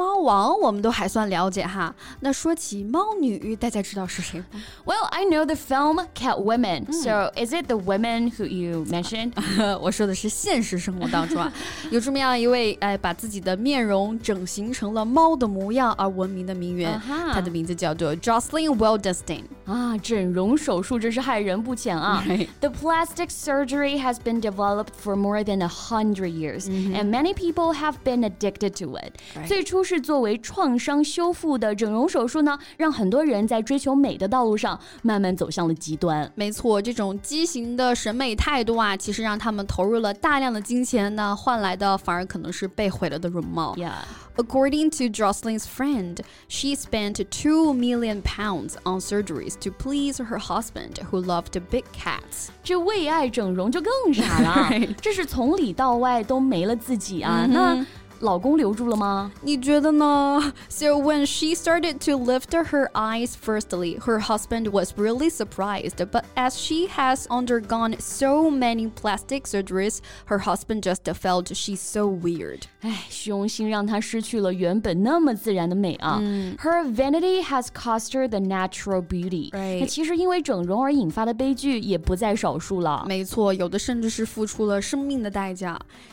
猫王我们都还算了解哈。那说起猫女，大家知道是谁吗？Well, I know the film Catwoman. Mm. So is it the women who you mentioned? 我说的是现实生活当中啊，有这么样一位哎，把自己的面容整形成了猫的模样而闻名的名媛，她的名字叫做 Jocelyn Wildestein。啊，整容手术真是害人不浅啊！The plastic surgery has been developed for more than a hundred years, and many people have been addicted to it. 最初 是作为创伤修复的整容手术呢，让很多人在追求美的道路上慢慢走向了极端。没错，这种畸形的审美态度啊，其实让他们投入了大量的金钱，那换来的反而可能是被毁了的容貌。Yeah. According to Jocelyn's friend, she spent 2 million pounds on surgeries to please her husband, who loved big cats. 这为爱整容就更傻了，这是从里到外都没了自己啊！那老公留住了吗？你觉得呢？So when she started to lift her eyes firstly, her husband was really surprised. But as she has undergone so many plastic surgeries, her husband just felt she's so weird. 唉，虚心让她失去了原本那么自然的美啊。Her vanity has cost her the natural beauty. 那其实因为整容而引发的悲剧也不在少数了。没错，有的甚至是付出了生命的代价。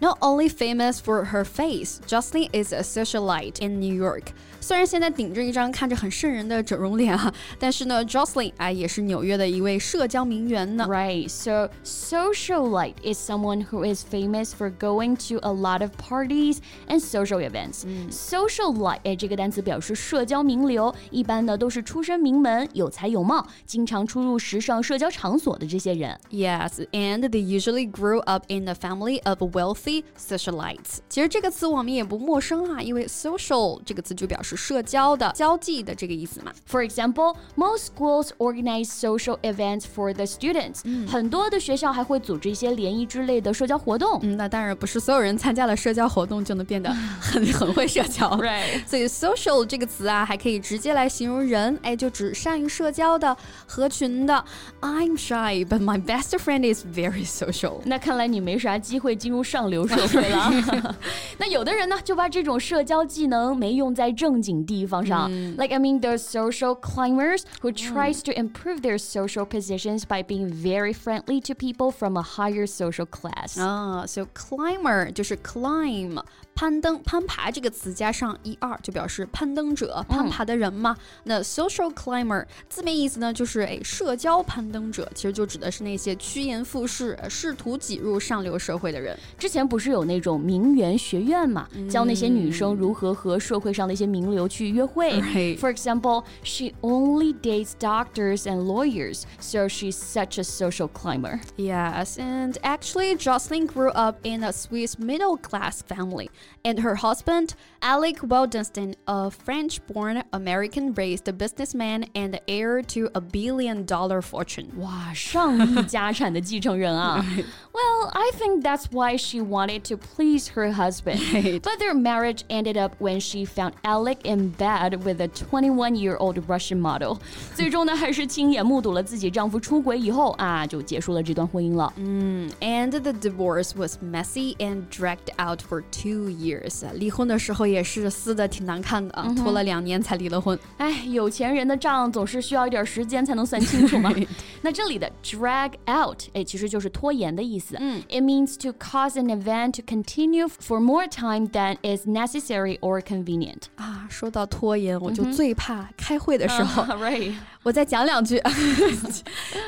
Not only famous for her face, Jocelyn is a socialite in New York. 虽然现在顶着一张看着很瘆人的整容脸啊，但是呢，Jocelyn 哎也是纽约的一位社交名媛呢。Right, so socialite is someone who is famous for going to a lot of parties and social events. Socialite 哎这个单词表示社交名流，一般呢都是出身名门、有才有貌、经常出入时尚社交场所的这些人。Yes, and they usually grew up in a family of wealthy socialites. 其实这个词我们也不陌生啊，因为 social 这个词就表示社交的、交际的这个意思嘛。For example, most schools organize social events for the students. 很多的学校还会组织一些联谊之类的社交活动。嗯，那当然不是所有人参加了社交活动就能变得很很会社交。Right. 所以 social 这个词啊，还可以直接来形容人，哎，就指善于社交的、合群的。I'm shy, but my best friend is very social. 那看来你没啥机会进入上流社会了。那有的人呢，就把这种社交技能没用在正景地方上。Like I mean, there's social climbers who tries to improve their social positions by being very friendly to people from a higher social class. 啊，so climber 就是 climb 攀登、攀爬这个词加上 er 就表示攀登者、攀爬的人嘛。那 social climber 字面意思呢，就是哎社交攀登者，其实就指的是那些趋炎附势、试图挤入上流社会的人。之前不是有那种名媛学院嘛，教那些女生如何和社会上的一些名流去约会。For example, she only dates doctors and lawyers, so she's such a social climber. Yes, and actually, Jocelyn grew up in a Swiss middle class family, and her husband, Alec Wildenstein, a French born American raised businessman and heir to a billion dollar fortune. 哇,上亿家产的继承人啊。well, I think that's why she wanted to please her husband. Right. But their marriage ended up when she found Alec in bed with a 21 year old Russian model. 最终呢,还是亲眼目睹了自己丈夫出轨以后啊,就结束了这段婚姻了。And the divorce was messy and dragged out for two years 离婚的时候也是撕的挺难看的啊，拖了两年才离了婚。哎，有钱人的账总是需要一点时间才能算清楚嘛。那这里的 drag out，哎，其实就是拖延的意思。it means to cause an event to continue for more time than is necessary or convenient. 啊， 说到拖延，我就最怕开会的时候。right. 我再讲两句。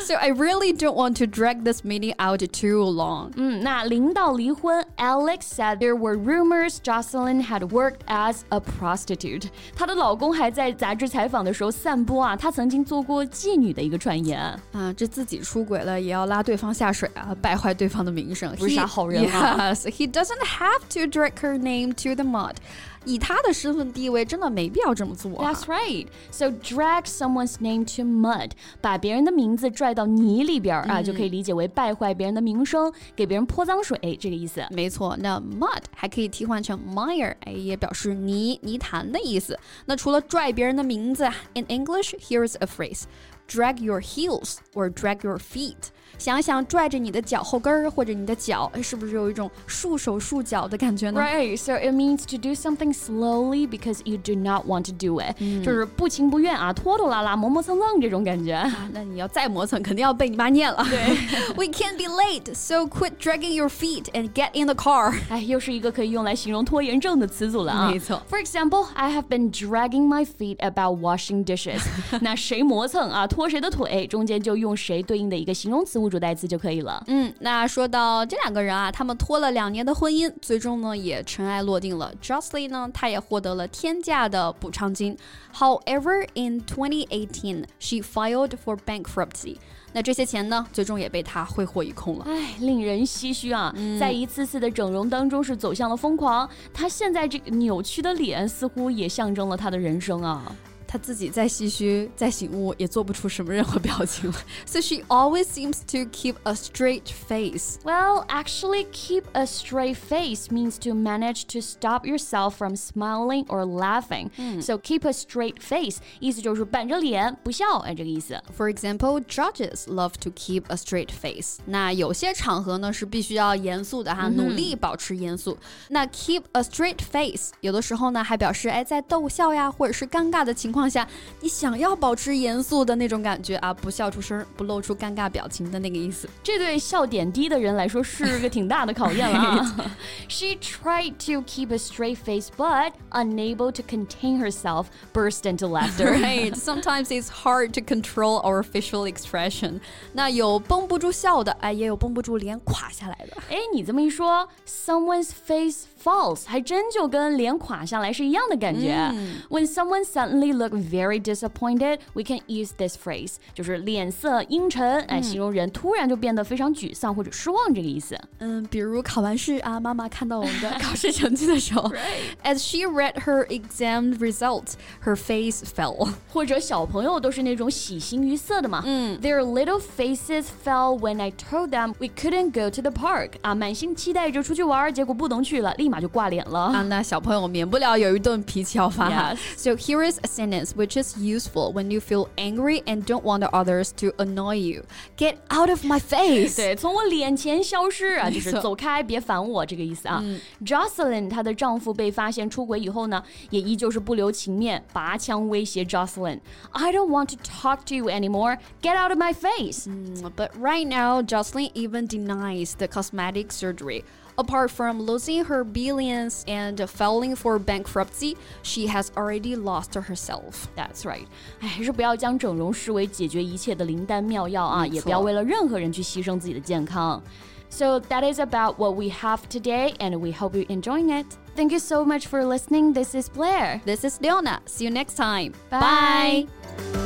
so I really don't want to drag this meeting out too long. 嗯，那临到离婚，Alex said there were rumors Jocelyn had worked as a prostitute。她的老公还在杂志采访的时候散播啊，她曾经做过妓女的一个传言啊，这自己出轨了也要拉对方下水啊，败坏对方的名声，不是啥好人啊。Yes, he doesn't have to drag her name to the mud. 以他的身份地位，真的没必要这么做、啊。That's right. So drag someone's name to mud，把别人的名字拽到泥里边啊，就可以理解为败坏别人的名声，给别人泼脏水这个意思。没错，那 mud 还可以替换成 mire，哎，也表示泥、泥潭的意思。那除了拽别人的名字，in English here's a phrase。drag your heels or drag your feet。 想想拽着你的脚后跟儿或者你的脚，是不是有一种束手束脚的感觉呢？Right, so it means to do something slowly because you do not want to do it，、嗯、就是不情不愿啊，拖拖拉拉、磨磨蹭蹭这种感觉。啊、那你要再磨蹭，肯定要被你妈念了。对，We can't be late, so quit dragging your feet and get in the car。哎，又是一个可以用来形容拖延症的词组了啊。没错。For example, I have been dragging my feet about washing dishes。那谁磨蹭啊？拖谁的腿，中间就用谁对应的一个形容词 物主代词就可以了。嗯，那说到这两个人啊，他们拖了两年的婚姻，最终呢也尘埃落定了。Jocelyn 呢，她也获得了天价的补偿金。However, in 2018, she filed for bankruptcy. 那这些钱呢，最终也被他挥霍一空了。唉，令人唏嘘啊！嗯、在一次次的整容当中，是走向了疯狂。他现在这个扭曲的脸，似乎也象征了他的人生啊。她自己再唏嘘、再醒悟，也做不出什么任何表情了。So she always seems to keep a straight face. Well, actually, keep a straight face means to manage to stop yourself from smiling or laughing. So keep a straight face 意思就是板着脸不笑，哎，这个意思。For example, judges love to keep a straight face. 那有些场合呢是必须要严肃的哈，努力保持严肃。那 keep a straight face 有的时候呢还表示哎在逗笑呀，或者是尴尬的情况。 况下，你想要保持严肃的那种感觉啊，不笑出声，不露出尴尬表情的那个意思。这对笑点低的人来说是个挺大的考验了啊。She tried to keep a straight face, but unable to contain herself, burst into laughter. Right. Sometimes it's hard to control our facial expression. 那有绷不住笑的，哎，也有绷不住脸垮下来的。哎，你这么一说，someone's face falls，还真就跟脸垮下来是一样的感觉。When someone suddenly looks look very disappointed, we can use this phrase，就是脸色阴沉，哎，形容人突然就变得非常沮丧或者失望这个意思。嗯，比如考完试啊，妈妈看到我们的考试成绩的时候，as she read her exam results, her face fell。或者小朋友都是那种喜形于色的嘛，嗯，their little faces fell when I told them we couldn't go to the park。啊，满心期待着出去玩，结果不能去了，立马就挂脸了。啊，那小朋友免不了有一顿脾气要发。So here is a sentence which is useful when you feel angry and don't want others to annoy you. Get out of my face！对，从我脸前消失啊，就是走开，别烦我这个意思啊。嗯、Jocelyn 她的丈夫被发现出轨以后呢，也依旧是不留情面，拔枪威胁 Jocelyn。I don't want to talk to you anymore. Get out of my face. Mm, but right now, Jocelyn even denies the cosmetic surgery. Apart from losing her billions and filing for bankruptcy, she has already lost herself. That's right. 哎，还是不要将整容视为解决一切的灵丹妙药啊，也不要为了任何人去牺牲自己的健康。So that is about what we have today, and we hope you're enjoying it. Thank you so much for listening. This is Blair. This is Leona. See you next time. Bye. Bye.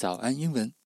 早安英文。